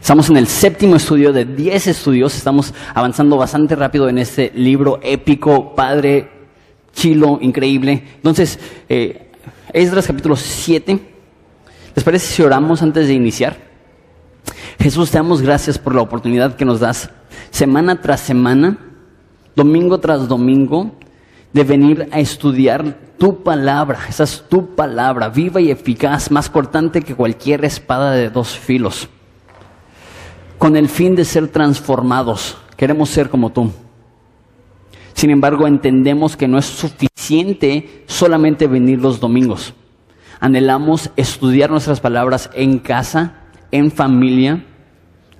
Estamos en el séptimo estudio de 10 estudios, estamos avanzando bastante rápido en este libro épico, padre, chilo, increíble. Entonces, eh, Esdras capítulo 7, ¿les parece si oramos antes de iniciar? Jesús, te damos gracias por la oportunidad que nos das semana tras semana, domingo tras domingo, de venir a estudiar tu palabra. Esa es tu palabra, viva y eficaz, más cortante que cualquier espada de dos filos con el fin de ser transformados. Queremos ser como tú. Sin embargo, entendemos que no es suficiente solamente venir los domingos. Anhelamos estudiar nuestras palabras en casa, en familia.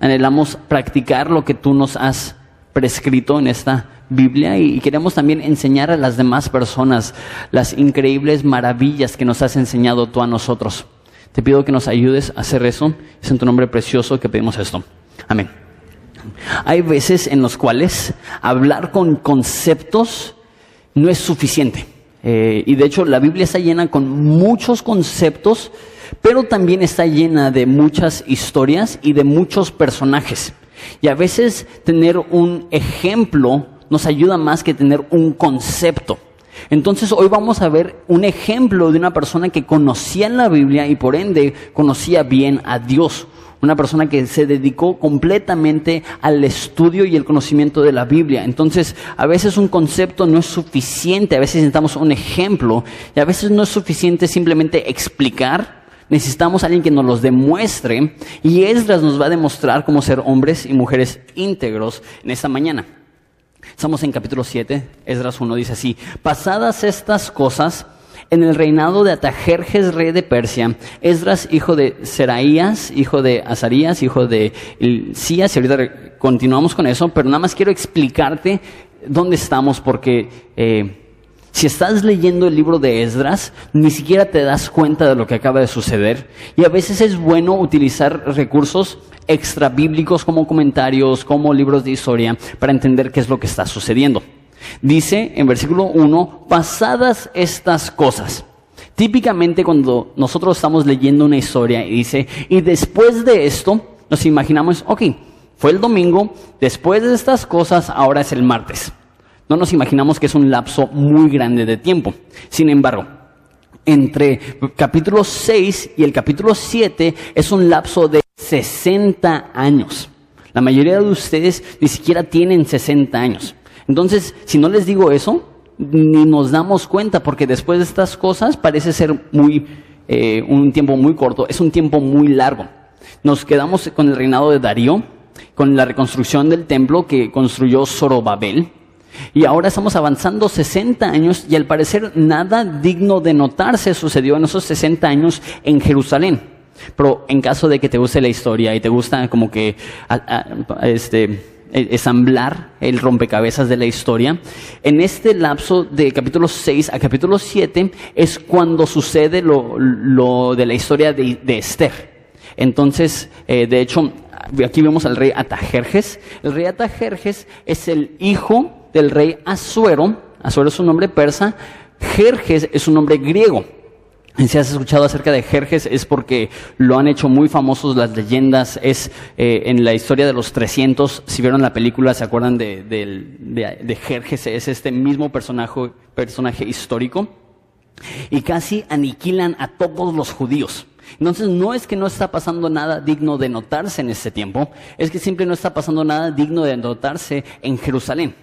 Anhelamos practicar lo que tú nos has prescrito en esta Biblia y queremos también enseñar a las demás personas las increíbles maravillas que nos has enseñado tú a nosotros. Te pido que nos ayudes a hacer eso. Es en tu nombre precioso que pedimos esto. Amén. Hay veces en los cuales hablar con conceptos no es suficiente. Eh, y de hecho la Biblia está llena con muchos conceptos, pero también está llena de muchas historias y de muchos personajes. Y a veces tener un ejemplo nos ayuda más que tener un concepto. Entonces hoy vamos a ver un ejemplo de una persona que conocía la Biblia y por ende conocía bien a Dios una persona que se dedicó completamente al estudio y el conocimiento de la Biblia. Entonces, a veces un concepto no es suficiente, a veces necesitamos un ejemplo y a veces no es suficiente simplemente explicar. Necesitamos a alguien que nos los demuestre y Esdras nos va a demostrar cómo ser hombres y mujeres íntegros en esta mañana. Estamos en capítulo 7, Esdras 1 dice así, pasadas estas cosas, en el reinado de Atajerjes, rey de Persia, Esdras, hijo de Seraías, hijo de Azarías, hijo de Ilcías, y ahorita continuamos con eso, pero nada más quiero explicarte dónde estamos, porque eh, si estás leyendo el libro de Esdras, ni siquiera te das cuenta de lo que acaba de suceder, y a veces es bueno utilizar recursos extra bíblicos como comentarios, como libros de historia, para entender qué es lo que está sucediendo. Dice en versículo 1, pasadas estas cosas. Típicamente cuando nosotros estamos leyendo una historia y dice, y después de esto, nos imaginamos, ok, fue el domingo, después de estas cosas, ahora es el martes. No nos imaginamos que es un lapso muy grande de tiempo. Sin embargo, entre capítulo 6 y el capítulo 7 es un lapso de 60 años. La mayoría de ustedes ni siquiera tienen 60 años. Entonces, si no les digo eso, ni nos damos cuenta, porque después de estas cosas parece ser muy, eh, un tiempo muy corto, es un tiempo muy largo. Nos quedamos con el reinado de Darío, con la reconstrucción del templo que construyó Zorobabel, y ahora estamos avanzando 60 años y al parecer nada digno de notarse sucedió en esos 60 años en Jerusalén. Pero en caso de que te guste la historia y te gusta como que este, ensamblar el rompecabezas de la historia. En este lapso de capítulo 6 a capítulo 7 es cuando sucede lo, de la historia de, Esther. Entonces, eh, de hecho, aquí vemos al rey Atajerjes. El rey Atajerjes es el hijo del rey Asuero. Asuero es un nombre persa. Jerjes es un nombre griego. Si has escuchado acerca de Jerjes es porque lo han hecho muy famosos las leyendas. Es eh, en la historia de los 300, si vieron la película, se acuerdan de, de, Jerjes, es este mismo personaje, personaje histórico. Y casi aniquilan a todos los judíos. Entonces no es que no está pasando nada digno de notarse en este tiempo, es que siempre no está pasando nada digno de notarse en Jerusalén.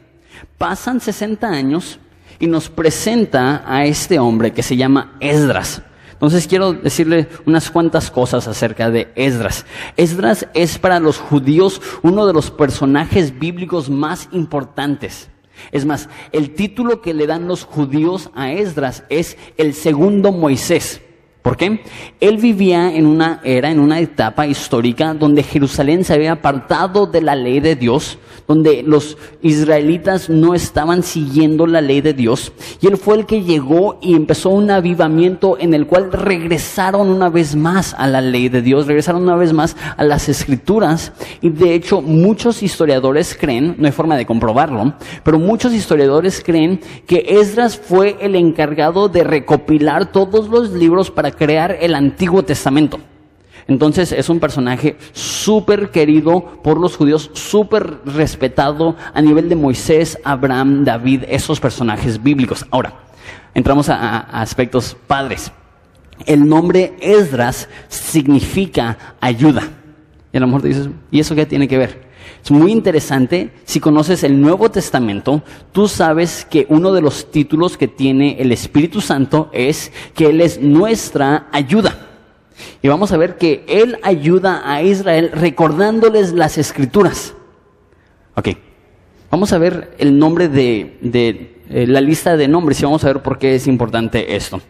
Pasan 60 años y nos presenta a este hombre que se llama Esdras. Entonces quiero decirle unas cuantas cosas acerca de Esdras. Esdras es para los judíos uno de los personajes bíblicos más importantes. Es más, el título que le dan los judíos a Esdras es el segundo Moisés. ¿Por qué? Él vivía en una era, en una etapa histórica donde Jerusalén se había apartado de la ley de Dios, donde los israelitas no estaban siguiendo la ley de Dios. Y él fue el que llegó y empezó un avivamiento en el cual regresaron una vez más a la ley de Dios, regresaron una vez más a las escrituras. Y de hecho muchos historiadores creen, no hay forma de comprobarlo, pero muchos historiadores creen que Esdras fue el encargado de recopilar todos los libros para crear el Antiguo Testamento. Entonces es un personaje súper querido por los judíos, súper respetado a nivel de Moisés, Abraham, David, esos personajes bíblicos. Ahora, entramos a, aspectos padres. El nombre Esdras significa ayuda. Y a lo te dices, ¿y eso qué tiene que ver? Es muy interesante, si conoces el Nuevo Testamento, tú sabes que uno de los títulos que tiene el Espíritu Santo es que Él es nuestra ayuda. Y vamos a ver que Él ayuda a Israel recordándoles las escrituras. Ok, vamos a ver el nombre de, de eh, la lista de nombres y vamos a ver por qué es importante esto.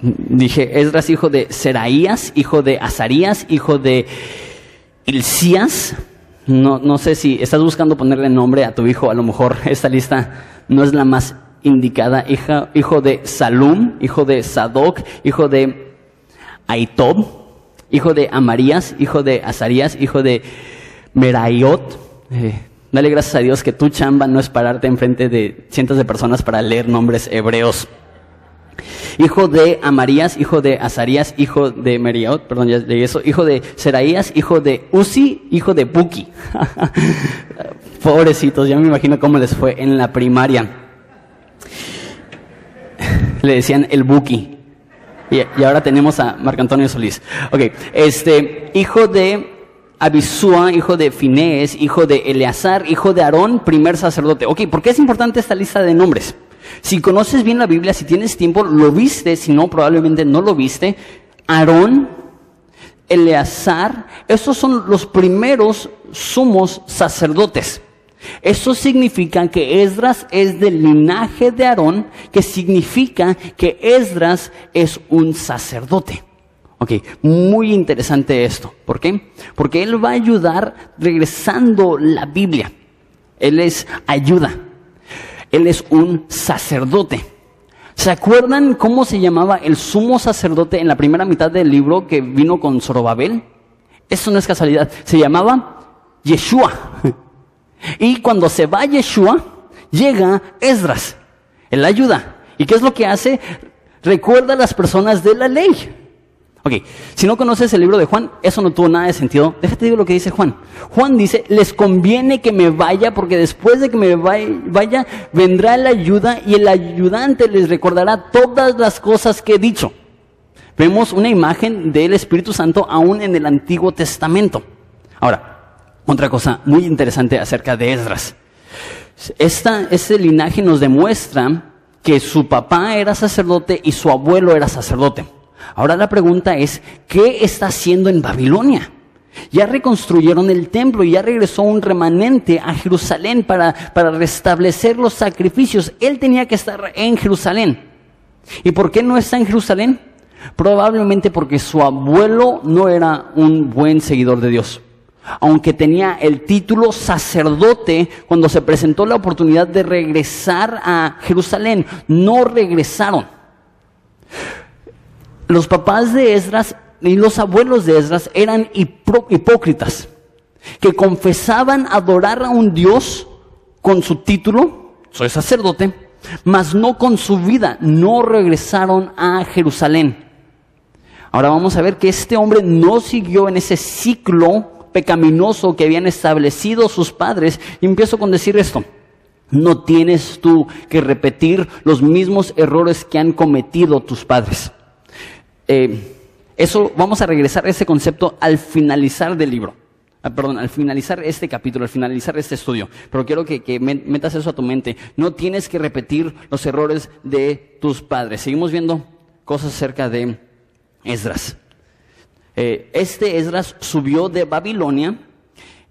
Dije, Esdras hijo de Seraías, hijo de Azarías, hijo de Ilcías. No, no sé si estás buscando ponerle nombre a tu hijo, a lo mejor esta lista no es la más indicada. Hija, hijo de Salum, hijo de Sadoc, hijo de Aitob, hijo de Amarías, hijo de Azarías, hijo de Meraiot. Eh, dale gracias a Dios que tu chamba no es pararte enfrente de cientos de personas para leer nombres hebreos hijo de Amarías, hijo de Azarías, hijo de Meriot, perdón, ya leí eso, hijo de Seraías, hijo de Uzi, hijo de Buki. Pobrecitos, ya me imagino cómo les fue en la primaria. Le decían el Buki. Y, ahora tenemos a Marco Antonio Solís. Ok, este, hijo de Abisúa, hijo de Finés, hijo de Eleazar, hijo de Aarón, primer sacerdote. Ok, ¿por qué es importante esta lista de nombres? Si conoces bien la Biblia, si tienes tiempo, lo viste, si no, probablemente no lo viste. Aarón, Eleazar, estos son los primeros sumos sacerdotes. Eso significa que Esdras es del linaje de Aarón, que significa que Esdras es un sacerdote. Ok, muy interesante esto. ¿Por qué? Porque él va a ayudar regresando la Biblia. Él es ayuda. Él es un sacerdote. ¿Se acuerdan cómo se llamaba el sumo sacerdote en la primera mitad del libro que vino con Zorobabel? Eso no es casualidad. Se llamaba Yeshua. Y cuando se va Yeshua, llega Esdras. Él ayuda. ¿Y qué es lo que hace? Recuerda a las personas de la ley. Ok, si no conoces el libro de Juan, eso no tuvo nada de sentido. Déjate digo lo que dice Juan. Juan dice, les conviene que me vaya porque después de que me vaya, vendrá la ayuda y el ayudante les recordará todas las cosas que he dicho. Vemos una imagen del Espíritu Santo aún en el Antiguo Testamento. Ahora, otra cosa muy interesante acerca de Esdras. Esta, este linaje nos demuestra que su papá era sacerdote y su abuelo era sacerdote. Ahora la pregunta es, ¿qué está haciendo en Babilonia? Ya reconstruyeron el templo y ya regresó un remanente a Jerusalén para, para restablecer los sacrificios. Él tenía que estar en Jerusalén. ¿Y por qué no está en Jerusalén? Probablemente porque su abuelo no era un buen seguidor de Dios. Aunque tenía el título sacerdote, cuando se presentó la oportunidad de regresar a Jerusalén, no regresaron los papás de Esdras y los abuelos de Esdras eran hipócritas, que confesaban adorar a un Dios con su título, soy sacerdote, mas no con su vida, no regresaron a Jerusalén. Ahora vamos a ver que este hombre no siguió en ese ciclo pecaminoso que habían establecido sus padres. Y empiezo con decir esto. No tienes tú que repetir los mismos errores que han cometido tus padres. Eh, eso vamos a regresar a ese concepto al finalizar del libro. Ah, perdón, al finalizar este capítulo, al finalizar este estudio. Pero quiero que, metas eso a tu mente. No tienes que repetir los errores de tus padres. Seguimos viendo cosas acerca de Esdras. Eh, este Esdras subió de Babilonia,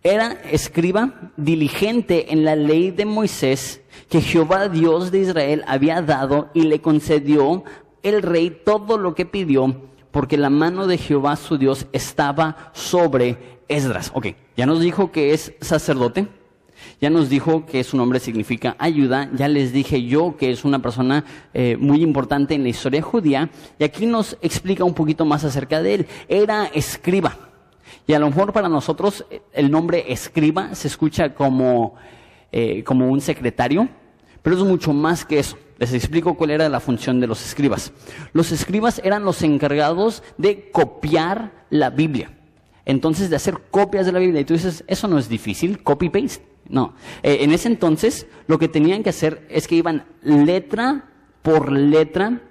era escriba diligente en la ley de Moisés que Jehová Dios de Israel había dado y le concedió el rey todo lo que pidió, porque la mano de Jehová su Dios estaba sobre Esdras. Ok, ya nos dijo que es sacerdote, ya nos dijo que su nombre significa ayuda, ya les dije yo que es una persona eh, muy importante en la historia judía, y aquí nos explica un poquito más acerca de él. Era escriba, y a lo mejor para nosotros el nombre escriba se escucha como, eh, como un secretario, Pero es mucho más que eso. Les explico cuál era la función de los escribas. Los escribas eran los encargados de copiar la Biblia. Entonces, de hacer copias de la Biblia. Y tú dices, eso no es difícil, copy-paste. No. Eh, en ese entonces, lo que tenían que hacer es que iban letra por letra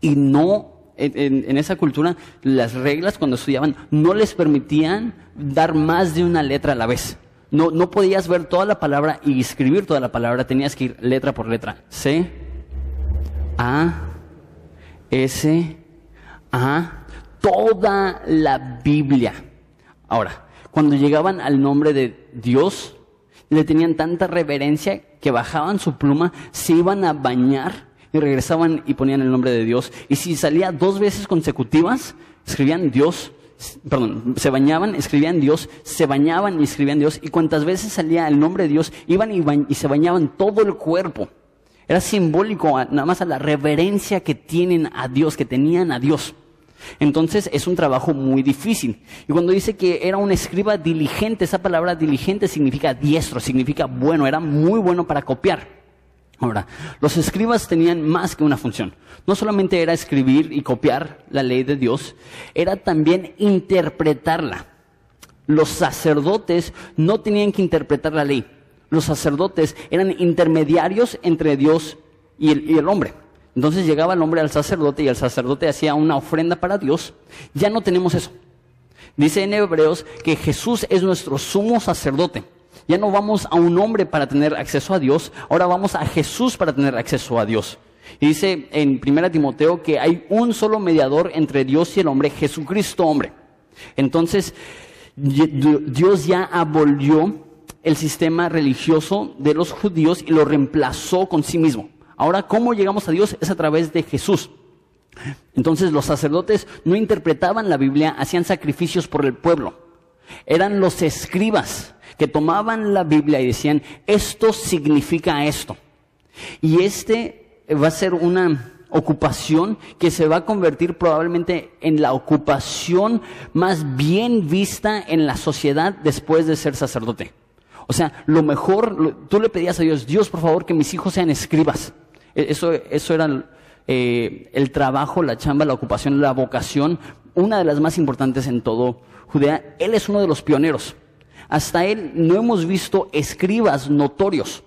y no en, esa cultura, las reglas cuando estudiaban no les permitían dar más de una letra a la vez. No, no podías ver toda la palabra y escribir toda la palabra, tenías que ir letra por letra. C, A, S, A, toda la Biblia. Ahora, cuando llegaban al nombre de Dios, le tenían tanta reverencia que bajaban su pluma, se iban a bañar y regresaban y ponían el nombre de Dios. Y si salía dos veces consecutivas, escribían Dios, perdón, se bañaban, escribían Dios, se bañaban y escribían Dios, y cuantas veces salía el nombre de Dios, iban y, se bañaban todo el cuerpo. Era simbólico nada más a la reverencia que tienen a Dios, que tenían a Dios. Entonces es un trabajo muy difícil. Y cuando dice que era un escriba diligente, esa palabra diligente significa diestro, significa bueno, era muy bueno para copiar. Ahora, los escribas tenían más que una función. No solamente era escribir y copiar la ley de Dios, era también interpretarla. Los sacerdotes no tenían que interpretar la ley. Los sacerdotes eran intermediarios entre Dios y el, hombre. Entonces llegaba el hombre al sacerdote y el sacerdote hacía una ofrenda para Dios. Ya no tenemos eso. Dice en Hebreos que Jesús es nuestro sumo sacerdote. Ya no vamos a un hombre para tener acceso a Dios, ahora vamos a Jesús para tener acceso a Dios. Y dice en 1 Timoteo que hay un solo mediador entre Dios y el hombre, Jesucristo hombre. Entonces, Dios ya abolió el sistema religioso de los judíos y lo reemplazó con sí mismo. Ahora, ¿cómo llegamos a Dios? Es a través de Jesús. Entonces los sacerdotes no interpretaban la Biblia, hacían sacrificios por el pueblo. Eran los escribas que tomaban la Biblia y decían, esto significa esto. Y este va a ser una ocupación que se va a convertir probablemente en la ocupación más bien vista en la sociedad después de ser sacerdote. O sea, lo mejor, tú le pedías a Dios, Dios, por favor, que mis hijos sean escribas. E, eso, eso era eh, el trabajo, la chamba, la ocupación, la vocación, una de las más importantes en todo Judea. Él es uno de los pioneros. Hasta él no hemos visto escribas notorios.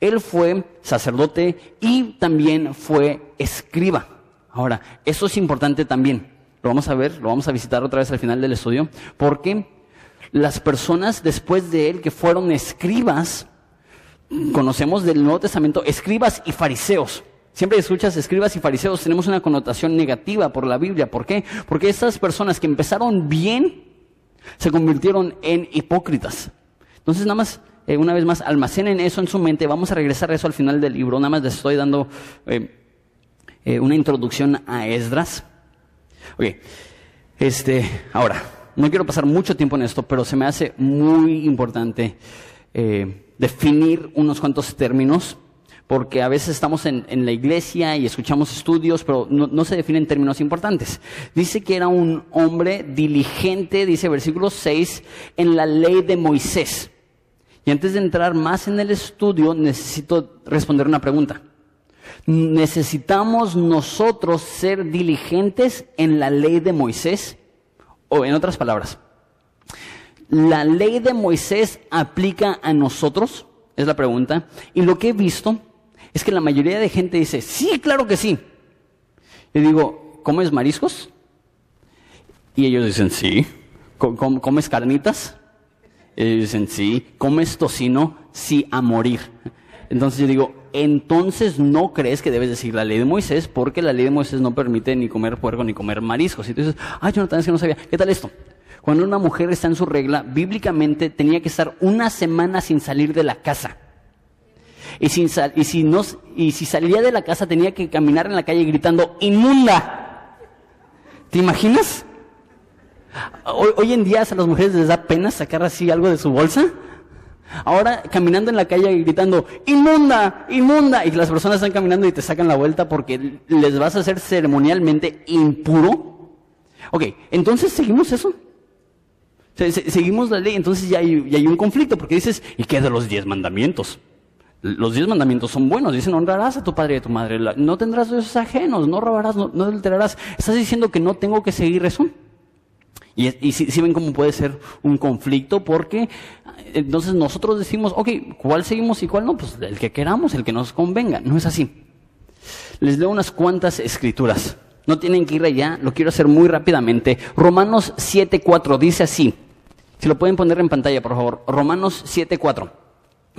Él fue sacerdote y también fue escriba. Ahora, eso es importante también. Lo vamos a ver, lo vamos a visitar otra vez al final del estudio, porque las personas después de él que fueron escribas, conocemos del Nuevo Testamento escribas y fariseos. Siempre escuchas escribas y fariseos, tenemos una connotación negativa por la Biblia. ¿Por qué? Porque estas personas que empezaron bien, se convirtieron en hipócritas. Entonces, nada más, eh, una vez más, almacenen eso en su mente. Vamos a regresar a eso al final del libro. Nada más les estoy dando eh, eh, una introducción a Esdras. Ok, este, ahora, no quiero pasar mucho tiempo en esto, pero se me hace muy importante definir unos cuantos términos porque a veces estamos en, la iglesia y escuchamos estudios, pero no, se definen términos importantes. Dice que era un hombre diligente, dice versículo 6, en la ley de Moisés. Y antes de entrar más en el estudio, necesito responder una pregunta. ¿Necesitamos nosotros ser diligentes en la ley de Moisés? O en otras palabras, ¿la ley de Moisés aplica a nosotros? Es la pregunta. Y lo que he visto es que la mayoría de gente dice, sí, claro que sí. Yo digo, ¿comes mariscos? Y ellos dicen, sí. ¿Comes carnitas? Ellos dicen, sí. ¿Comes tocino? Sí, a morir. Entonces yo digo, entonces no crees que debes decir la ley de Moisés, porque la ley de Moisés no permite ni comer puerco ni comer mariscos. Y tú dices, ay, no es que no sabía. ¿Qué tal esto? Cuando una mujer está en su regla, bíblicamente tenía que estar una semana sin salir de la casa. Y, sin y, si no, y si salía de la casa tenía que caminar en la calle gritando, inmunda. ¿Te imaginas? Hoy, en día a las mujeres les da pena sacar así algo de su bolsa. Ahora caminando en la calle gritando, inmunda, inmunda, y las personas están caminando y te sacan la vuelta porque les vas a hacer ceremonialmente impuro. Ok, entonces seguimos eso. seguimos la ley, entonces ya hay, ya hay un conflicto porque dices, ¿y qué de los diez mandamientos? Los diez mandamientos son buenos. Dicen, honrarás a tu padre y a tu madre. No tendrás dioses ajenos, no robarás, no, no adulterarás. Estás diciendo que no tengo que seguir eso. Y, si, ven cómo puede ser un conflicto, porque entonces nosotros decimos, ok, ¿cuál seguimos y cuál no? Pues el que queramos, el que nos convenga. No es así. Les leo unas cuantas escrituras. No tienen que ir allá, lo quiero hacer muy rápidamente. Romanos 7.4 dice así. Si lo pueden poner en pantalla, por favor. Romanos 7.4.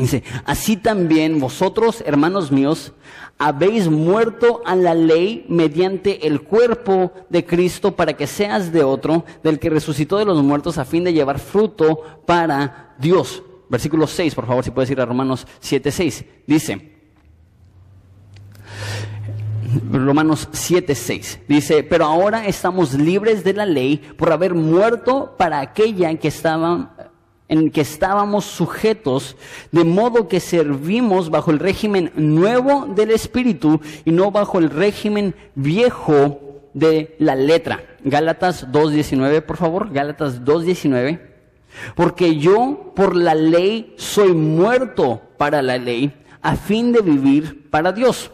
Dice, así también vosotros, hermanos míos, habéis muerto a la ley mediante el cuerpo de Cristo para que seas de otro, del que resucitó de los muertos a fin de llevar fruto para Dios. Versículo 6, por favor, si puedes ir a Romanos 7.6. Dice, Romanos 7:6. Dice, pero ahora estamos libres de la ley por haber muerto para aquella que estaba en que estábamos sujetos, de modo que servimos bajo el régimen nuevo del Espíritu y no bajo el régimen viejo de la letra. Gálatas 2.19, por favor, Gálatas 2.19. Porque yo por la ley soy muerto para la ley, a fin de vivir para Dios.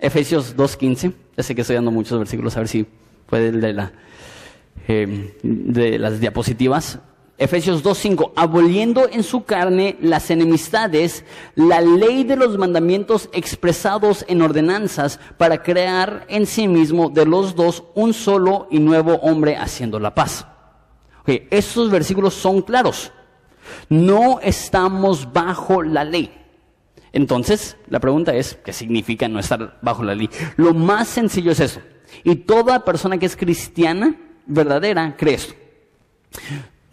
Efesios 2.15, ya sé que estoy dando muchos versículos, a ver si puede de, la, eh, de las diapositivas. Efesios 2.5, aboliendo en su carne las enemistades, la ley de los mandamientos expresados en ordenanzas para crear en sí mismo de los dos un solo y nuevo hombre haciendo la paz. Estos versículos son claros. No estamos bajo la ley. Entonces, la pregunta es, ¿qué significa no estar bajo la ley? Lo más sencillo es eso. Y toda persona que es cristiana, verdadera, cree esto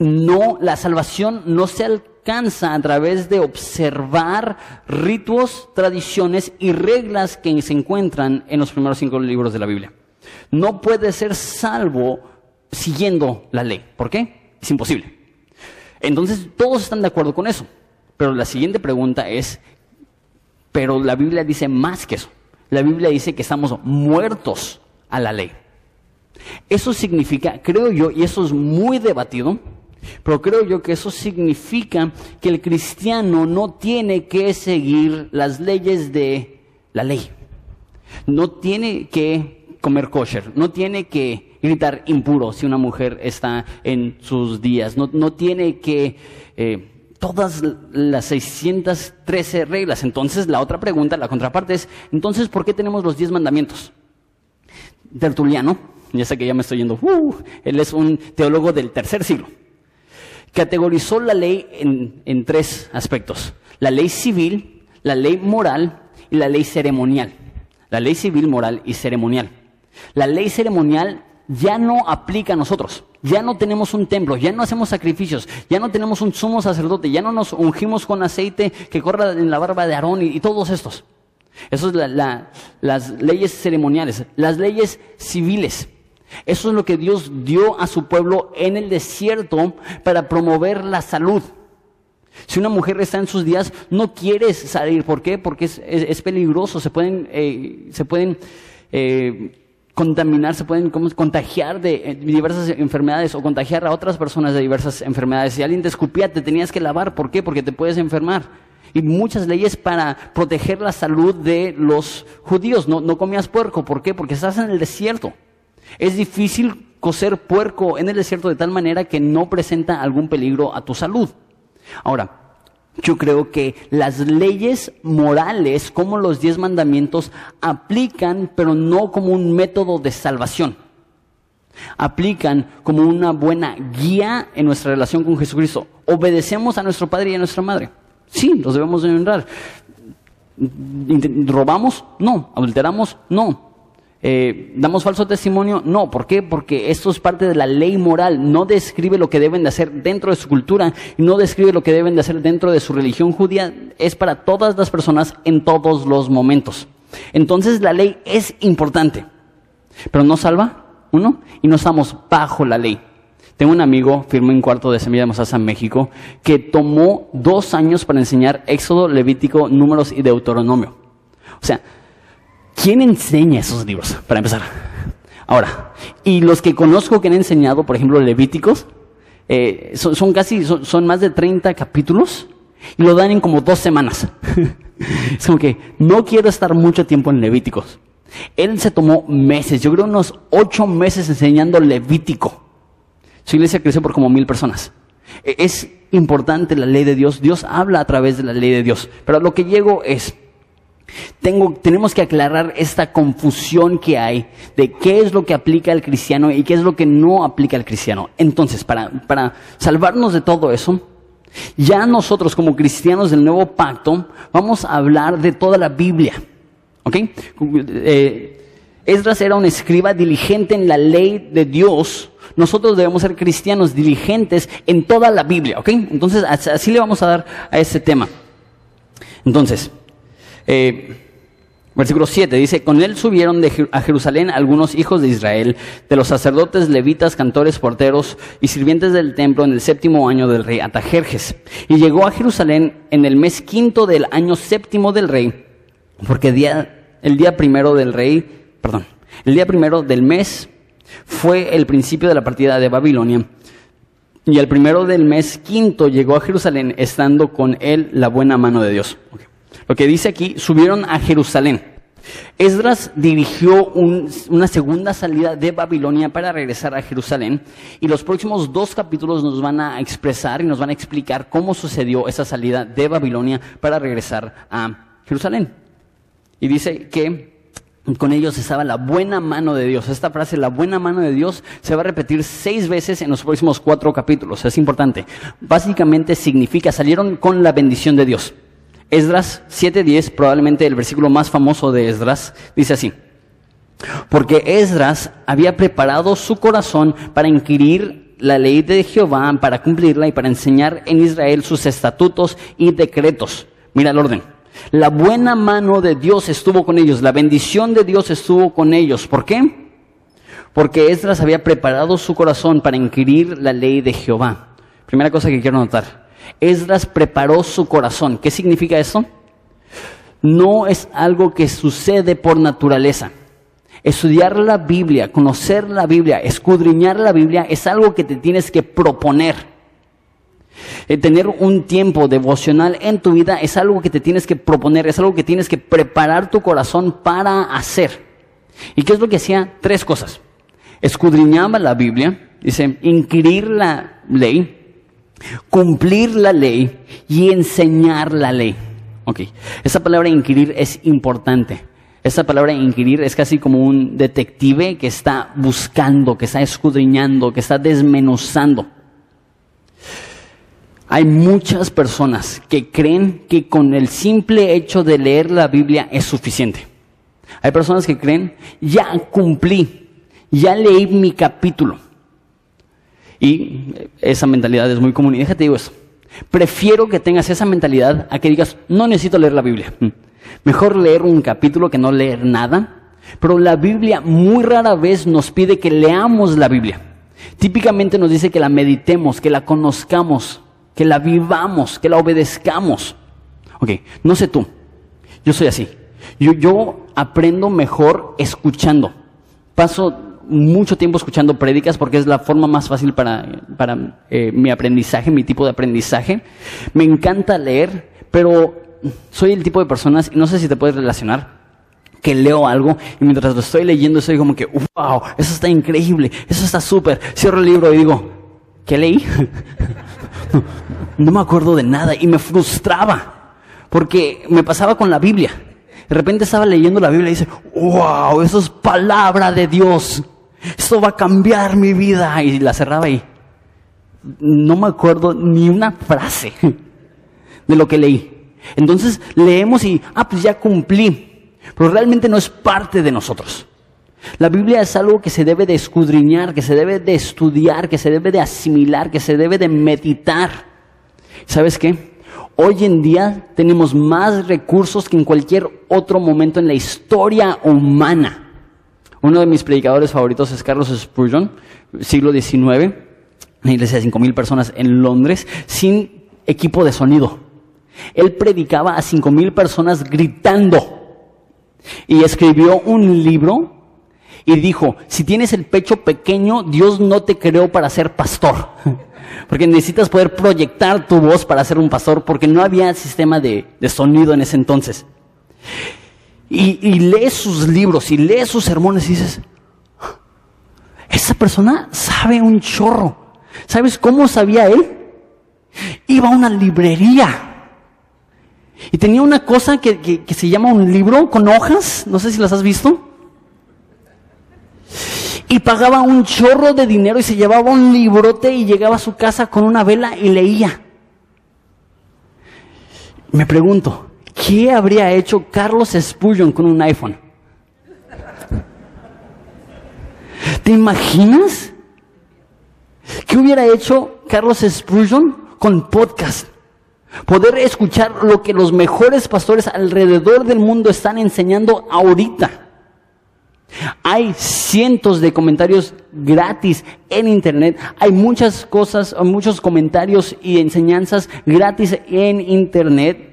no, la salvación no se alcanza a través de observar ritos, tradiciones y reglas que se encuentran en los primeros cinco libros de la Biblia. No puede ser salvo siguiendo la ley. ¿Por qué? Es imposible. Entonces, todos están de acuerdo con eso. Pero la siguiente pregunta es, pero la Biblia dice más que eso. La Biblia dice que estamos muertos a la ley. Eso significa, creo yo, y eso es muy debatido, pero creo yo que eso significa que el cristiano no tiene que seguir las leyes de la ley. No tiene que comer kosher, no tiene que gritar impuro si una mujer está en sus días, no, tiene que... Eh, todas las 613 reglas. Entonces, la otra pregunta, la contraparte es, entonces, ¿por qué tenemos los 10 mandamientos? Tertuliano, ya sé que ya me estoy yendo, uh, él es un teólogo del tercer siglo categorizó la ley en, tres aspectos. La ley civil, la ley moral y la ley ceremonial. La ley civil, moral y ceremonial. La ley ceremonial ya no aplica a nosotros. Ya no tenemos un templo, ya no hacemos sacrificios, ya no tenemos un sumo sacerdote, ya no nos ungimos con aceite que corra en la barba de Aarón y, todos estos. Eso es las leyes ceremoniales. Las leyes civiles. Eso es lo que Dios dio a su pueblo en el desierto para promover la salud. Si una mujer está en sus días, no quieres salir. ¿Por qué? Porque es, peligroso. Se pueden, eh, se pueden eh, contaminar, se pueden contagiar de eh, diversas enfermedades o contagiar a otras personas de diversas enfermedades. Si alguien te escupía, te tenías que lavar. ¿Por qué? Porque te puedes enfermar. Y muchas leyes para proteger la salud de los judíos. No, no comías puerco. ¿Por qué? Porque estás en el desierto. Es difícil cocer puerco en el desierto de tal manera que no presenta algún peligro a tu salud. Ahora, yo creo que las leyes morales, como los diez mandamientos, aplican, pero no como un método de salvación. Aplican como una buena guía en nuestra relación con Jesucristo. Obedecemos a nuestro Padre y a nuestra Madre. Sí, los debemos de honrar. ¿Robamos? No. ¿Adulteramos? No. Eh, ¿Damos falso testimonio? No. ¿Por qué? Porque esto es parte de la ley moral. No describe lo que deben de hacer dentro de su cultura no describe lo que deben de hacer dentro de su religión judía. Es para todas las personas en todos los momentos. Entonces la ley es importante, pero no salva, uno, y no estamos bajo la ley. Tengo un amigo, firmó en cuarto de Semilla de Mostaza en México, que tomó dos años para enseñar Éxodo, Levítico, Números y Deuteronomio. O sea, ¿Quién enseña esos libros? Para empezar. Ahora, y los que conozco que han enseñado, por ejemplo, Levíticos, eh, son, casi, son, más de 30 capítulos y lo dan en como dos semanas. es como que no quiero estar mucho tiempo en Levíticos. Él se tomó meses, yo creo unos ocho meses enseñando Levítico. Su iglesia creció por como mil personas. E, es importante la ley de Dios, Dios habla a través de la ley de Dios. Pero lo que llego es, tengo, tenemos que aclarar esta confusión que hay de qué es lo que aplica al cristiano y qué es lo que no aplica al cristiano. Entonces, para, para salvarnos de todo eso, ya nosotros como cristianos del nuevo pacto vamos a hablar de toda la Biblia. ¿Ok? Eh, Esdras era un escriba diligente en la ley de Dios. Nosotros debemos ser cristianos diligentes en toda la Biblia. ¿Ok? Entonces, así le vamos a dar a ese tema. Entonces, eh, Versículo 7 dice, con él subieron de, a Jerusalén algunos hijos de Israel, de los sacerdotes, levitas, cantores, porteros y sirvientes del templo en el séptimo año del rey Atajerjes. Y llegó a Jerusalén en el mes quinto del año séptimo del rey, porque el día primero del rey, perdón, el día primero del mes fue el principio de la partida de Babilonia. Y el primero del mes quinto llegó a Jerusalén estando con él la buena mano de Dios. Lo que dice aquí, subieron a Jerusalén. Esdras dirigió una segunda salida de Babilonia para regresar a Jerusalén y los próximos dos capítulos nos van a expresar y nos van a explicar cómo sucedió esa salida de Babilonia para regresar a Jerusalén. Y dice que con ellos estaba la buena mano de Dios. Esta frase, la buena mano de Dios, se va a repetir seis veces en los próximos cuatro capítulos. Es importante. Básicamente significa salieron con la bendición de Dios. Esdras 7.10, probablemente el versículo más famoso de Esdras, dice así. Porque Esdras había preparado su corazón para inquirir la ley de Jehová, para cumplirla y para enseñar en Israel sus estatutos y decretos. Mira el orden. La buena mano de Dios estuvo con ellos, la bendición de Dios estuvo con ellos. ¿Por qué? Porque Esdras había preparado su corazón para inquirir la ley de Jehová. Primera cosa que quiero notar. Esdras preparó su corazón. ¿Qué significa eso? No es algo que sucede por naturaleza. Estudiar la Biblia, conocer la Biblia, escudriñar la Biblia es algo que te tienes que proponer. Eh, tener un tiempo devocional en tu vida es algo que te tienes que proponer, es algo que tienes que preparar tu corazón para hacer. ¿Y qué es lo que hacía? Tres cosas. Escudriñaba la Biblia, dice, inquirir la ley, cumplir la ley y enseñar la ley. Ok, esa palabra inquirir es importante. Esa palabra inquirir es casi como un detective que está buscando, que está escudriñando, que está desmenuzando. Hay muchas personas que creen que con el simple hecho de leer la Biblia es suficiente. Hay personas que creen, ya cumplí, ya leí mi capítulo. Y esa mentalidad es muy común. Y déjate digo eso. Prefiero que tengas esa mentalidad a que digas, no necesito leer la Biblia. Mm. Mejor leer un capítulo que no leer nada. Pero la Biblia muy rara vez nos pide que leamos la Biblia. Típicamente nos dice que la meditemos, que la conozcamos, que la vivamos, que la obedezcamos. Ok, no sé tú. Yo soy así. Yo, yo aprendo mejor escuchando. Paso mucho tiempo escuchando prédicas porque es la forma más fácil para, para eh, mi aprendizaje, mi tipo de aprendizaje. Me encanta leer, pero soy el tipo de personas, y no sé si te puedes relacionar, que leo algo y mientras lo estoy leyendo soy como que, wow, eso está increíble, eso está súper. Cierro el libro y digo, ¿qué leí? no me acuerdo de nada y me frustraba porque me pasaba con la Biblia. De repente estaba leyendo la Biblia y dice, wow, eso es palabra de Dios. Esto va a cambiar mi vida. Y la cerraba ahí. No me acuerdo ni una frase de lo que leí. Entonces leemos y, ah, pues ya cumplí. Pero realmente no es parte de nosotros. La Biblia es algo que se debe de escudriñar, que se debe de estudiar, que se debe de asimilar, que se debe de meditar. ¿Sabes qué? Hoy en día tenemos más recursos que en cualquier otro momento en la historia humana. Uno de mis predicadores favoritos es Carlos Spurgeon, siglo XIX, una iglesia de 5.000 personas en Londres, sin equipo de sonido. Él predicaba a 5.000 personas gritando y escribió un libro y dijo, si tienes el pecho pequeño, Dios no te creó para ser pastor. porque necesitas poder proyectar tu voz para ser un pastor, porque no había sistema de, sonido en ese entonces. Y, y lees sus libros y lees sus sermones y dices, esa persona sabe un chorro. ¿Sabes cómo sabía él? Iba a una librería. Y tenía una cosa que, que, se llama un libro con hojas, no sé si las has visto. Y pagaba un chorro de dinero y se llevaba un librote y llegaba a su casa con una vela y leía. Me pregunto, ¿qué habría hecho Carlos Spurgeon con un iPhone? ¿Te imaginas? ¿Qué hubiera hecho Carlos Spurgeon con podcast? Poder escuchar lo que los mejores pastores alrededor del mundo están enseñando ahorita. Hay cientos de comentarios gratis en internet. Hay muchas cosas, muchos comentarios y enseñanzas gratis en internet.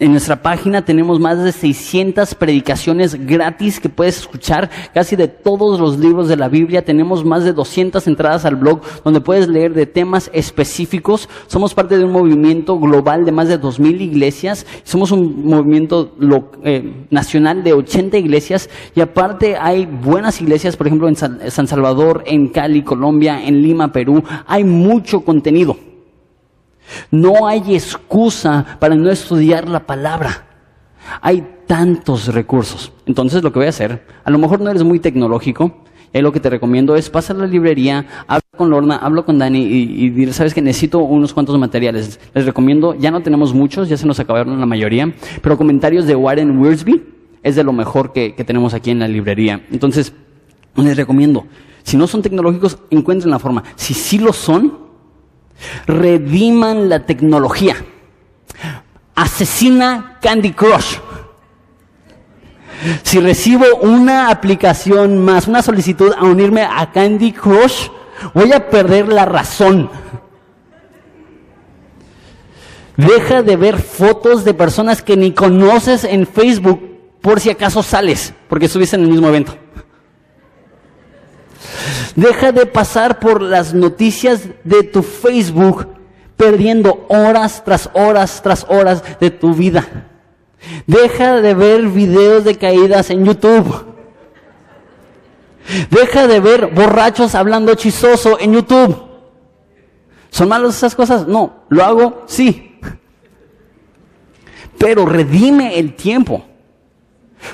En nuestra página tenemos más de 600 predicaciones gratis que puedes escuchar casi de todos los libros de la Biblia. Tenemos más de 200 entradas al blog donde puedes leer de temas específicos. Somos parte de un movimiento global de más de 2.000 iglesias. Somos un movimiento eh, nacional de 80 iglesias y aparte hay buenas iglesias, por ejemplo en San Salvador, en Cali, Colombia, en Lima, Perú. Hay mucho contenido. No hay excusa para no estudiar la palabra. Hay tantos recursos. Entonces lo que voy a hacer, a lo mejor no eres muy tecnológico, y lo que te recomiendo es pasar a la librería, habla con Lorna, hablo con Dani y, y sabes que necesito unos cuantos materiales. Les recomiendo, ya no tenemos muchos, ya se nos acabaron la mayoría, pero comentarios de Warren Wiersbe es de lo mejor que, que tenemos aquí en la librería. Entonces, les recomiendo, si no son tecnológicos, encuentren la forma. Si sí lo son, Rediman la tecnología. Asesina Candy Crush. Si recibo una aplicación más, una solicitud a unirme a Candy Crush, voy a perder la razón. Deja de ver fotos de personas que ni conoces en Facebook por si acaso sales, porque estuviste en el mismo evento. Deja de pasar por las noticias de tu Facebook perdiendo horas tras horas tras horas de tu vida. Deja de ver videos de caídas en YouTube. Deja de ver borrachos hablando chisoso en YouTube. ¿Son malas esas cosas? No, lo hago, sí. Pero redime el tiempo.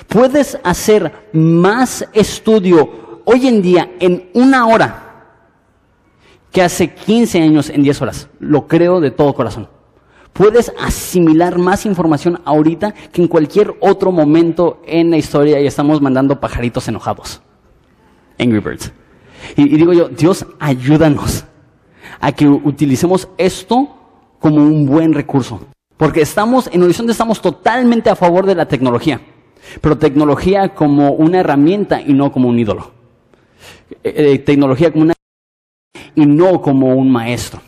Puedes hacer más estudio hoy en día en una hora que hace 15 años en 10 horas. Lo creo de todo corazón. Puedes asimilar más información ahorita que en cualquier otro momento en la historia y estamos mandando pajaritos enojados. Angry Birds. Y, digo yo, Dios, ayúdanos a que utilicemos esto como un buen recurso. Porque estamos, en Horizonte estamos totalmente a favor de la tecnología. Pero tecnología como una herramienta y no como un ídolo. Eh, tecnología como una y no como un maestro.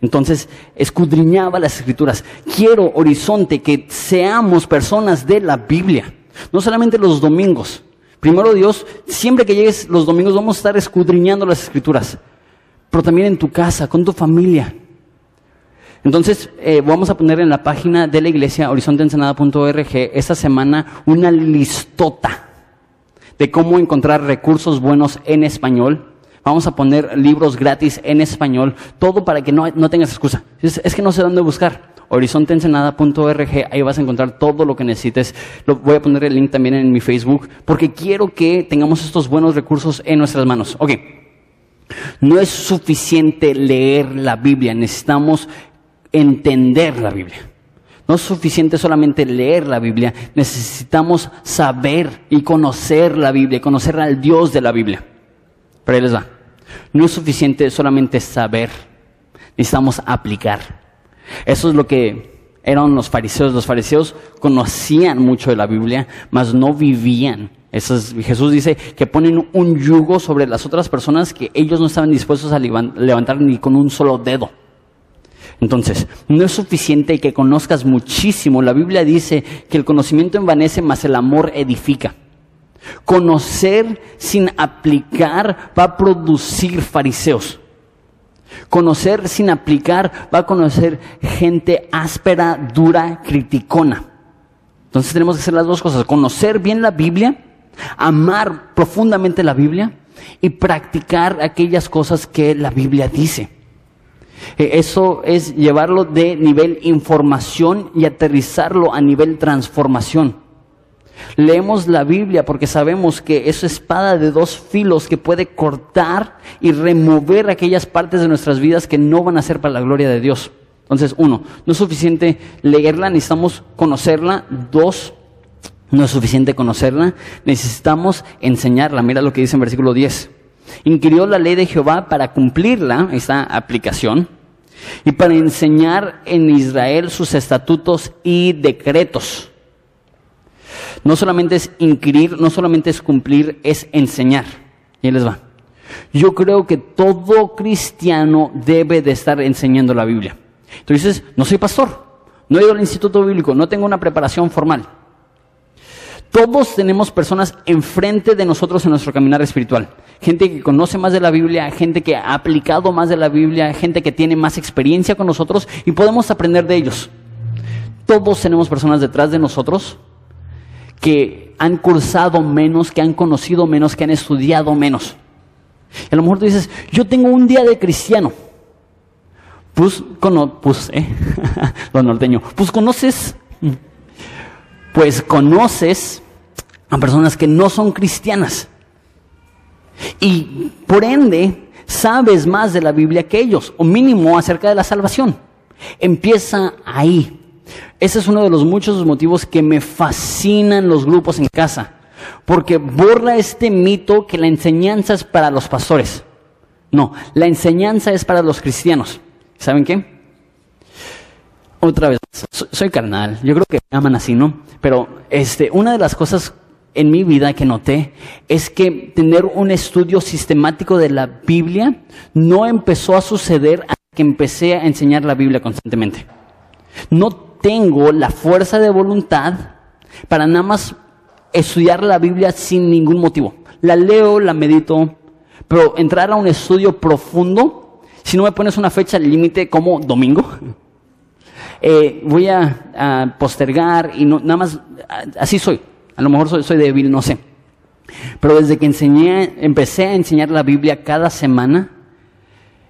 Entonces, escudriñaba las escrituras. Quiero, horizonte, que seamos personas de la Biblia. No solamente los domingos. Primero Dios, siempre que llegues los domingos vamos a estar escudriñando las escrituras. Pero también en tu casa, con tu familia. Entonces, eh, vamos a poner en la página de la iglesia, horizonteensenada.org, esta semana una listota de cómo encontrar recursos buenos en español. Vamos a poner libros gratis en español, todo para que no, no tengas excusa. Es, que no sé dónde buscar. Horizonteensenada.org, ahí vas a encontrar todo lo que necesites. Lo, voy a poner el link también en mi Facebook, porque quiero que tengamos estos buenos recursos en nuestras manos. Ok, no es suficiente leer la Biblia, necesitamos entender la Biblia. No es suficiente solamente leer la Biblia, necesitamos saber y conocer la Biblia, conocer al Dios de la Biblia. Pero ahí les va. No es suficiente solamente saber, necesitamos aplicar. Eso es lo que eran los fariseos. Los fariseos conocían mucho de la Biblia, mas no vivían. Jesús dice que ponen un yugo sobre las otras personas que ellos no estaban dispuestos a levantar ni con un solo dedo. Entonces, no es suficiente que conozcas muchísimo. La Biblia dice que el conocimiento envanece, mas el amor edifica. Conocer sin aplicar va a producir fariseos. Conocer sin aplicar va a conocer gente áspera, dura, criticona. Entonces tenemos que hacer las dos cosas, conocer bien la Biblia, amar profundamente la Biblia y practicar aquellas cosas que la Biblia dice. Eh, eso es llevarlo de nivel información y aterrizarlo a nivel transformación. Leemos la Biblia porque sabemos que es espada de dos filos que puede cortar y remover aquellas partes de nuestras vidas que no van a ser para la gloria de Dios. Entonces, uno, no es suficiente leerla, necesitamos conocerla. Dos, no es suficiente conocerla, necesitamos enseñarla. Mira lo que dice en versículo 10. Inquirió la ley de Jehová para cumplirla, esta aplicación, y para enseñar en Israel sus estatutos y decretos. No solamente es inquirir, no solamente es cumplir, es enseñar. Y les va. Yo creo que todo cristiano debe de estar enseñando la Biblia. Entonces, no soy pastor, no he ido al instituto bíblico, no tengo una preparación formal. Todos tenemos personas enfrente de nosotros en nuestro caminar espiritual. Gente que conoce más de la Biblia, gente que ha aplicado más de la Biblia, gente que tiene más experiencia con nosotros y podemos aprender de ellos. Todos tenemos personas detrás de nosotros que han cursado menos, que han conocido menos, que han estudiado menos. Y a lo mejor tú dices, yo tengo un día de cristiano. Pues, cono, pues, eh, lo norteño, pues conoces pues conoces a personas que no son cristianas. Y por ende, sabes más de la Biblia que ellos, o mínimo acerca de la salvación. Empieza ahí. Ese es uno de los muchos motivos que me fascinan los grupos en casa, porque borra este mito que la enseñanza es para los pastores. No, la enseñanza es para los cristianos. ¿Saben qué? Otra vez, soy carnal, yo creo que me aman así, ¿no? Pero este, una de las cosas en mi vida que noté es que tener un estudio sistemático de la Biblia no empezó a suceder hasta que empecé a enseñar la Biblia constantemente. No tengo la fuerza de voluntad para nada más estudiar la Biblia sin ningún motivo. La leo, la medito, pero entrar a un estudio profundo, si no me pones una fecha límite como domingo, eh, voy a, postergar y no, nada más, así soy. A lo mejor soy, débil, no sé. Pero desde que enseñé, empecé a enseñar la Biblia cada semana,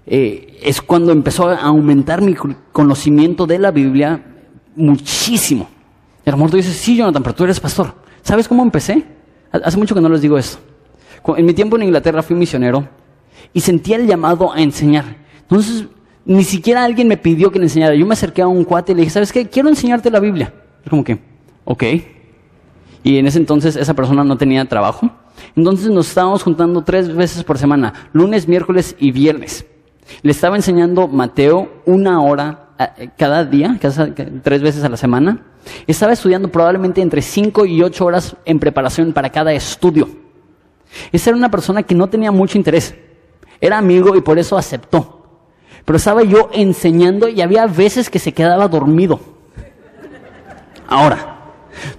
eh, es cuando empezó a aumentar mi conocimiento de la Biblia muchísimo. Y a lo mejor tú dices, sí, Jonathan, pero tú eres pastor. ¿Sabes cómo empecé? Hace mucho que no les digo esto. En mi tiempo en Inglaterra fui misionero y sentía el llamado a enseñar. Entonces ni siquiera alguien me pidió que le enseñara. Yo me acerqué a un cuate y le dije, ¿sabes qué? Quiero enseñarte la Biblia. Como que, ok. Y en ese entonces esa persona no tenía trabajo. Entonces nos estábamos juntando tres veces por semana, lunes, miércoles y viernes. Le estaba enseñando Mateo una hora eh, cada día, tres veces a la semana. Estaba estudiando probablemente entre cinco y ocho horas en preparación para cada estudio. Esa era una persona que no tenía mucho interés. Era amigo y por eso aceptó. Pero estaba yo enseñando y había veces que se quedaba dormido. Ahora,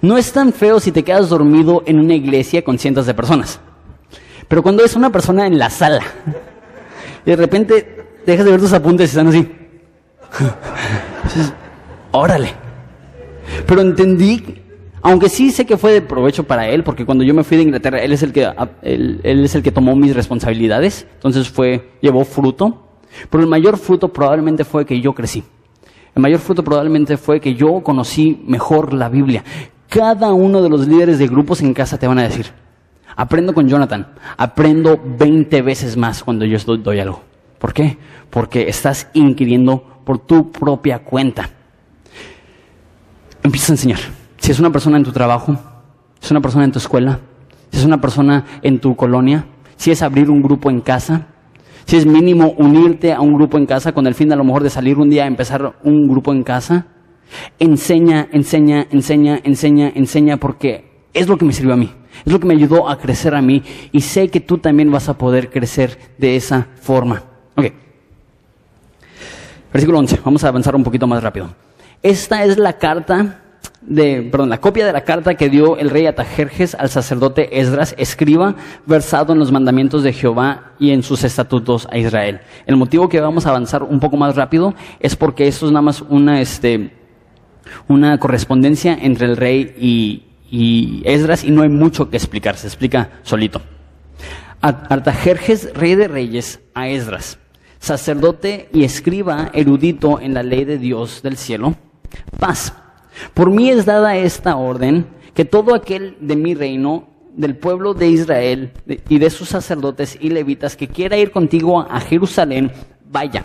no es tan feo si te quedas dormido en una iglesia con cientos de personas. Pero cuando es una persona en la sala y de repente dejas de ver tus apuntes y están así. Órale. Pero entendí, aunque sí sé que fue de provecho para él, porque cuando yo me fui de Inglaterra, él es el que, él es el que tomó mis responsabilidades, entonces fue, llevó fruto. Pero el mayor fruto probablemente fue que yo crecí. El mayor fruto probablemente fue que yo conocí mejor la Biblia. Cada uno de los líderes de grupos en casa te van a decir, aprendo con Jonathan, aprendo 20 veces más cuando yo doy algo. ¿Por qué? Porque estás inquiriendo por tu propia cuenta. Empieza a enseñar. Si es una persona en tu trabajo, si es una persona en tu escuela, si es una persona en tu colonia, si es abrir un grupo en casa, si es mínimo unirte a un grupo en casa con el fin a lo mejor de salir un día a empezar un grupo en casa. Enseña, enseña, enseña, enseña, enseña, porque es lo que me sirvió a mí. Es lo que me ayudó a crecer a mí. Y sé que tú también vas a poder crecer de esa forma. Ok. Versículo 11. Vamos a avanzar un poquito más rápido. Esta es la carta de, perdón, la copia de la carta que dio el rey Atajerjes al sacerdote Esdras, escriba, versado en los mandamientos de Jehová y en sus estatutos a Israel. El motivo que vamos a avanzar un poco más rápido es porque esto es nada más una, este, una correspondencia entre el rey y, y Esdras y no hay mucho que explicar, se explica solito. Artajerjes, rey de reyes, a Esdras, sacerdote y escriba erudito en la ley de Dios del cielo, paz. Por mí es dada esta orden, que todo aquel de mi reino, del pueblo de Israel y de sus sacerdotes y levitas que quiera ir contigo a Jerusalén, vaya.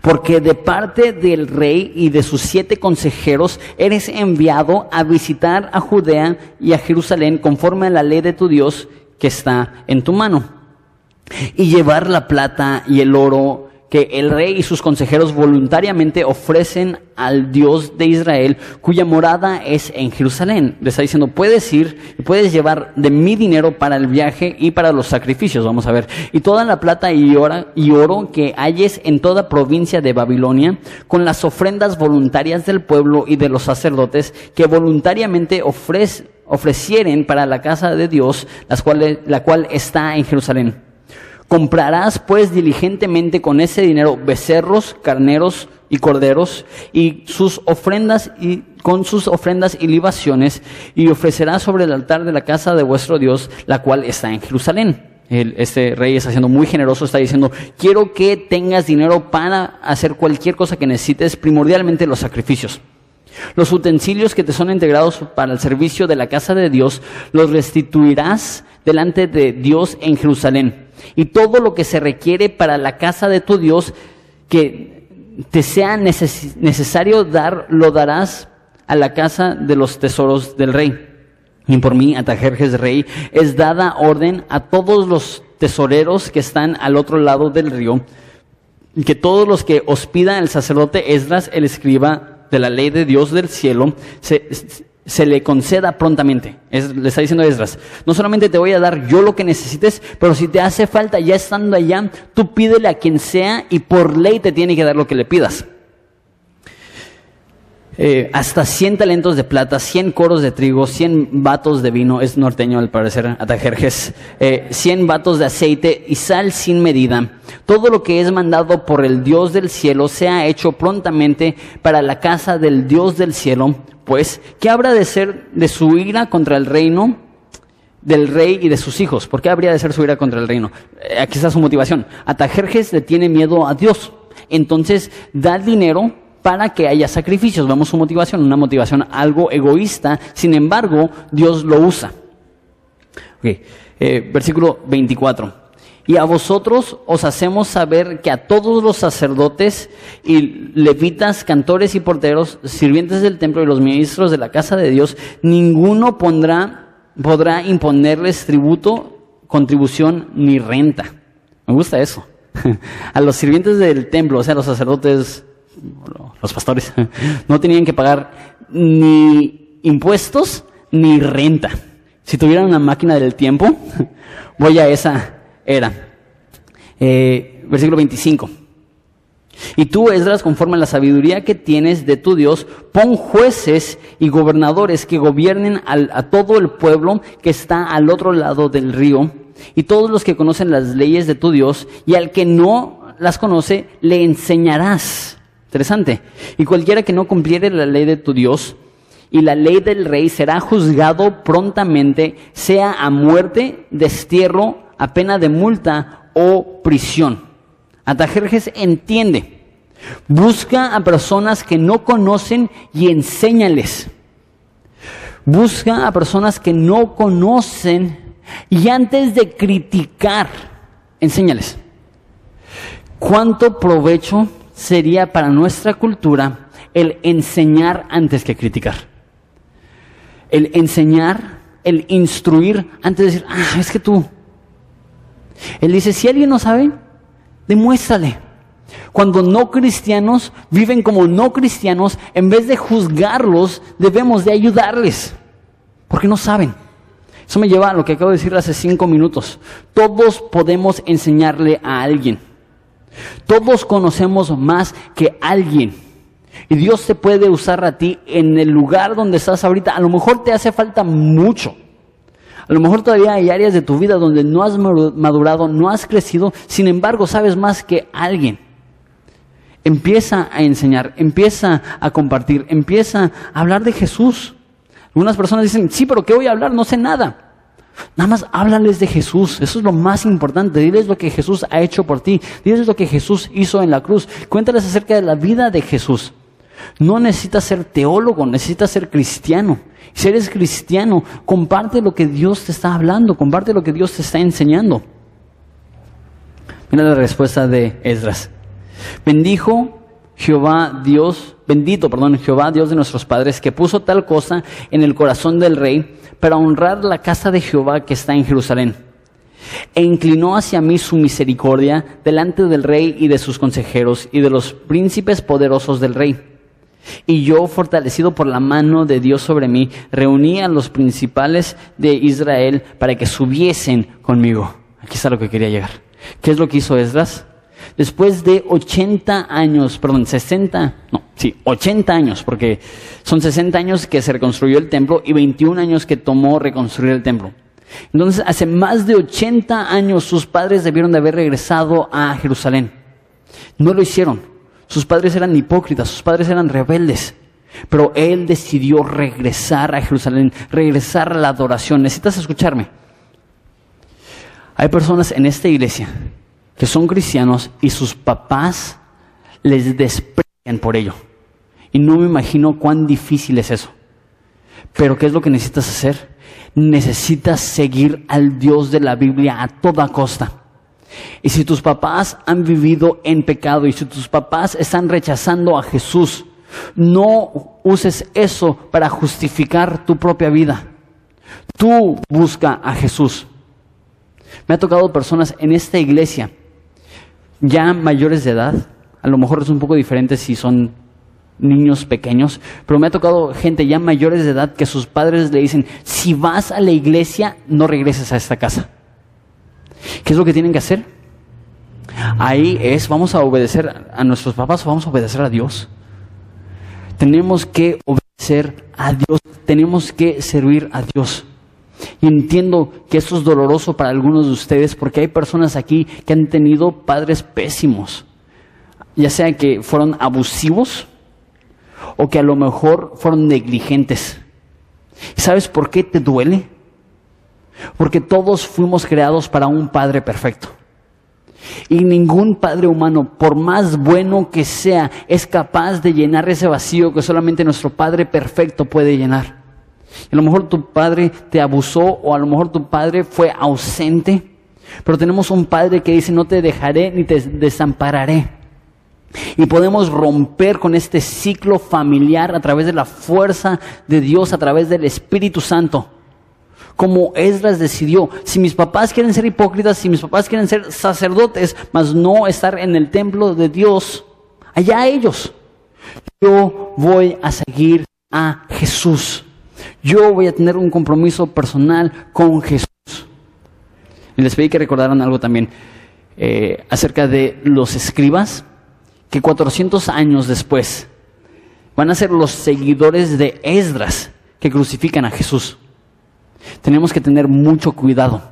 Porque de parte del rey y de sus siete consejeros eres enviado a visitar a Judea y a Jerusalén conforme a la ley de tu Dios que está en tu mano. Y llevar la plata y el oro que el rey y sus consejeros voluntariamente ofrecen al Dios de Israel, cuya morada es en Jerusalén. Le está diciendo, puedes ir y puedes llevar de mi dinero para el viaje y para los sacrificios, vamos a ver. Y toda la plata y, oro que halles en toda provincia de Babilonia, con las ofrendas voluntarias del pueblo y de los sacerdotes que voluntariamente ofrecieren para la casa de Dios, las cuales, la cual está en Jerusalén. Comprarás pues diligentemente con ese dinero becerros, carneros y corderos y sus ofrendas y con sus ofrendas y libaciones y ofrecerás sobre el altar de la casa de vuestro Dios, la cual está en Jerusalén. este rey está siendo muy generoso, está diciendo, quiero que tengas dinero para hacer cualquier cosa que necesites, primordialmente los sacrificios. Los utensilios que te son integrados para el servicio de la casa de Dios los restituirás delante de Dios en Jerusalén. Y todo lo que se requiere para la casa de tu Dios que te sea necesario dar, lo darás a la casa de los tesoros del rey. Y por mí, Atajerjes rey, es dada orden a todos los tesoreros que están al otro lado del río, que todos los que hospida el sacerdote Esdras, el escriba, de la ley de Dios del cielo se, se le conceda prontamente. le está diciendo a Esdras, no solamente te voy a dar yo lo que necesites, pero si te hace falta ya estando allá, tú pídele a quien sea y por ley te tiene que dar lo que le pidas. Eh, hasta 100 talentos de plata, 100 coros de trigo, 100 vatos de vino, es norteño al parecer, Atajerjes, eh, 100 vatos de aceite y sal sin medida. Todo lo que es mandado por el Dios del cielo sea hecho prontamente para la casa del Dios del cielo, pues, ¿qué habrá de ser de su ira contra el reino? del rey y de sus hijos. ¿Por qué habría de ser su ira contra el reino? Eh, aquí está su motivación. Atajerjes le tiene miedo a Dios. Entonces da dinero para que haya sacrificios. Vemos su motivación, una motivación algo egoísta, sin embargo, Dios lo usa. Eh, versículo 24. Y a vosotros os hacemos saber que a todos los sacerdotes y levitas, cantores y porteros, sirvientes del templo y los ministros de la casa de Dios, ninguno pondrá, podrá imponerles tributo, contribución ni renta. Me gusta eso. A los sirvientes del templo, o sea, los sacerdotes, los pastores, no tenían que pagar ni impuestos ni renta. Si tuvieran una máquina del tiempo, voy a esa era. Eh, versículo 25. Y tú, Esdras, conforme a la sabiduría que tienes de tu Dios, pon jueces y gobernadores que gobiernen a todo el pueblo que está al otro lado del río, y todos los que conocen las leyes de tu Dios, y al que no las conoce, le enseñarás. Interesante. Y cualquiera que no cumpliere la ley de tu Dios y la ley del rey será juzgado prontamente, sea a muerte, destierro, a pena de multa o prisión. Atajerjes entiende. Busca a personas que no conocen y enséñales. Busca a personas que no conocen y antes de criticar, enséñales. ¿Cuánto provecho sería para nuestra cultura el enseñar antes que criticar. El enseñar, el instruir antes de decir, ah, es que tú. Él dice, si alguien no sabe, demuéstrale. Cuando no cristianos viven como no cristianos, en vez de juzgarlos, debemos de ayudarles, porque no saben. Eso me lleva a lo que acabo de decir hace cinco minutos. Todos podemos enseñarle a alguien. Todos conocemos más que alguien. Y Dios te puede usar a ti en el lugar donde estás ahorita. A lo mejor te hace falta mucho. A lo mejor todavía hay áreas de tu vida donde no has madurado, no has crecido, sin embargo sabes más que alguien. Empieza a enseñar, empieza a compartir, empieza a hablar de Jesús. Algunas personas dicen, sí, pero ¿qué voy a hablar? No sé nada. Nada más háblales de Jesús, eso es lo más importante. Diles lo que Jesús ha hecho por ti, diles lo que Jesús hizo en la cruz. Cuéntales acerca de la vida de Jesús. No necesitas ser teólogo, necesitas ser cristiano. Si eres cristiano, comparte lo que Dios te está hablando, comparte lo que Dios te está enseñando. Mira la respuesta de Esdras. Bendijo Jehová Dios, bendito, perdón, Jehová Dios de nuestros padres, que puso tal cosa en el corazón del rey para honrar la casa de Jehová que está en Jerusalén. E inclinó hacia mí su misericordia delante del rey y de sus consejeros y de los príncipes poderosos del rey. Y yo, fortalecido por la mano de Dios sobre mí, reuní a los principales de Israel para que subiesen conmigo. Aquí está lo que quería llegar. ¿Qué es lo que hizo Esdras? Después de 80 años, perdón, 60, no, sí, 80 años, porque son 60 años que se reconstruyó el templo y 21 años que tomó reconstruir el templo. Entonces, hace más de 80 años sus padres debieron de haber regresado a Jerusalén. No lo hicieron. Sus padres eran hipócritas, sus padres eran rebeldes. Pero él decidió regresar a Jerusalén, regresar a la adoración. Necesitas escucharme. Hay personas en esta iglesia que son cristianos y sus papás les desprecian por ello. Y no me imagino cuán difícil es eso. Pero ¿qué es lo que necesitas hacer? Necesitas seguir al Dios de la Biblia a toda costa. Y si tus papás han vivido en pecado y si tus papás están rechazando a Jesús, no uses eso para justificar tu propia vida. Tú busca a Jesús. Me ha tocado personas en esta iglesia ya mayores de edad, a lo mejor es un poco diferente si son niños pequeños, pero me ha tocado gente ya mayores de edad que sus padres le dicen, si vas a la iglesia, no regreses a esta casa. ¿Qué es lo que tienen que hacer? Ahí es, vamos a obedecer a nuestros papás o vamos a obedecer a Dios. Tenemos que obedecer a Dios, tenemos que servir a Dios. Y entiendo que esto es doloroso para algunos de ustedes porque hay personas aquí que han tenido padres pésimos, ya sea que fueron abusivos o que a lo mejor fueron negligentes. ¿Sabes por qué te duele? Porque todos fuimos creados para un Padre perfecto. Y ningún Padre humano, por más bueno que sea, es capaz de llenar ese vacío que solamente nuestro Padre perfecto puede llenar. A lo mejor tu padre te abusó o a lo mejor tu padre fue ausente, pero tenemos un padre que dice, no te dejaré ni te desampararé. Y podemos romper con este ciclo familiar a través de la fuerza de Dios, a través del Espíritu Santo. Como Esdras decidió, si mis papás quieren ser hipócritas, si mis papás quieren ser sacerdotes, mas no estar en el templo de Dios, allá ellos. Yo voy a seguir a Jesús. Yo voy a tener un compromiso personal con Jesús. Y les pedí que recordaran algo también eh, acerca de los escribas, que 400 años después van a ser los seguidores de Esdras que crucifican a Jesús. Tenemos que tener mucho cuidado,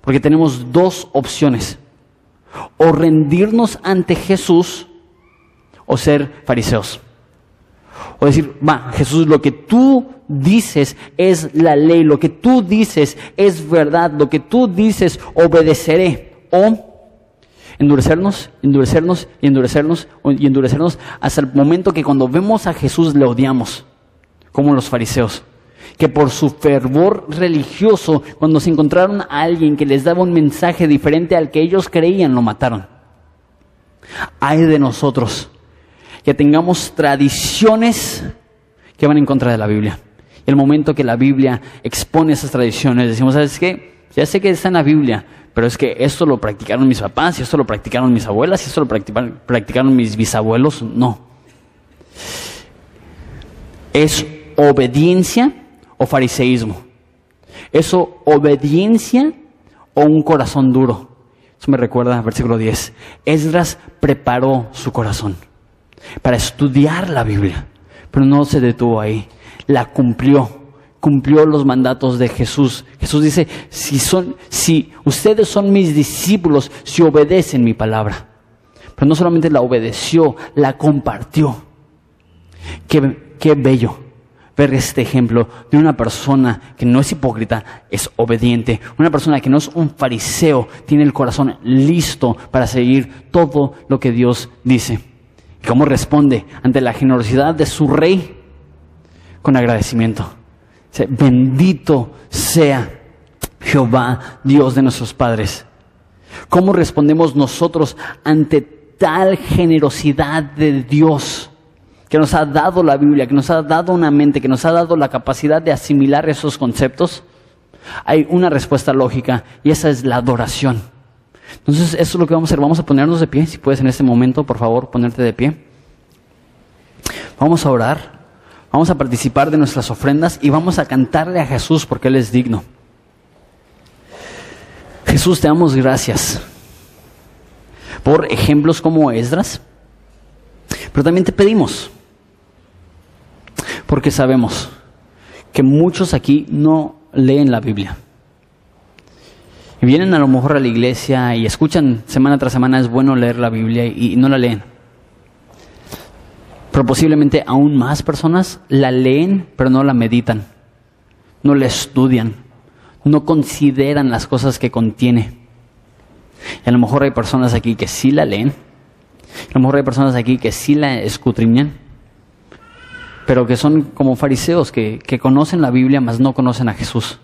porque tenemos dos opciones. O rendirnos ante Jesús o ser fariseos. O decir, va, Jesús, lo que tú dices es la ley, lo que tú dices es verdad, lo que tú dices obedeceré. O endurecernos, endurecernos y endurecernos y endurecernos hasta el momento que cuando vemos a Jesús le odiamos, como los fariseos, que por su fervor religioso, cuando se encontraron a alguien que les daba un mensaje diferente al que ellos creían, lo mataron. Hay de nosotros que tengamos tradiciones que van en contra de la Biblia. Y el momento que la Biblia expone esas tradiciones, decimos, ¿sabes qué? Ya sé que está en la Biblia, pero es que esto lo practicaron mis papás, y esto lo practicaron mis abuelas, y esto lo practicaron, mis bisabuelos. No. Es obediencia o fariseísmo. Eso obediencia o un corazón duro. Eso me recuerda al versículo 10. Esdras preparó su corazón. para estudiar la Biblia, pero no se detuvo ahí, la cumplió, cumplió los mandatos de Jesús. Jesús dice, si son, si ustedes son mis discípulos, si obedecen mi palabra. Pero no solamente la obedeció, la compartió. Qué, qué bello ver este ejemplo de una persona que no es hipócrita, es obediente, una persona que no es un fariseo, tiene el corazón listo para seguir todo lo que Dios dice. ¿Y cómo responde ante la generosidad de su rey? Con agradecimiento. Bendito sea Jehová, Dios de nuestros padres. ¿Cómo respondemos nosotros ante tal generosidad de Dios? Que nos ha dado la Biblia, que nos ha dado una mente, que nos ha dado la capacidad de asimilar esos conceptos, hay una respuesta lógica y esa es la adoración. Entonces, eso es lo que vamos a hacer. Vamos a ponernos de pie, si puedes en este momento, por favor, ponerte de pie. Vamos a orar, vamos a participar de nuestras ofrendas y vamos a cantarle a Jesús porque Él es digno. Jesús, te damos gracias por ejemplos como Esdras, pero también te pedimos porque sabemos que muchos aquí no leen la Biblia. Y vienen a lo mejor a la iglesia y escuchan semana tras semana, es bueno leer la Biblia y, no la leen. Pero posiblemente aún más personas la leen, pero no la meditan, no la estudian, no consideran las cosas que contiene. Y a lo mejor hay personas aquí que sí la leen, a lo mejor hay personas aquí que sí la escudriñan, pero que son como fariseos que, conocen la Biblia, mas no conocen a Jesús.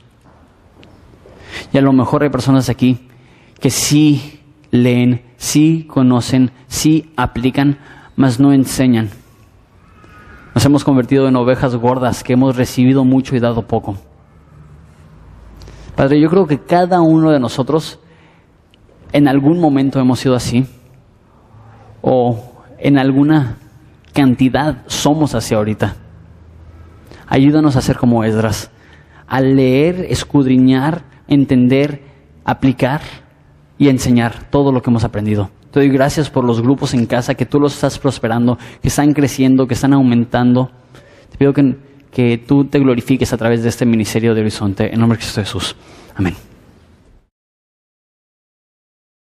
Y a lo mejor hay personas aquí que sí leen, sí conocen, sí aplican, mas no enseñan. Nos hemos convertido en ovejas gordas que hemos recibido mucho y dado poco. Padre, yo creo que cada uno de nosotros en algún momento hemos sido así o en alguna cantidad somos hacia ahorita. Ayúdanos a ser como Esdras, a leer, escudriñar, entender, aplicar y enseñar todo lo que hemos aprendido. Te doy gracias por los grupos en casa, que tú los estás prosperando, que están creciendo, que están aumentando. Te pido que, que tú te glorifiques a través de este ministerio de Horizonte. En nombre de Cristo Jesús. Amén.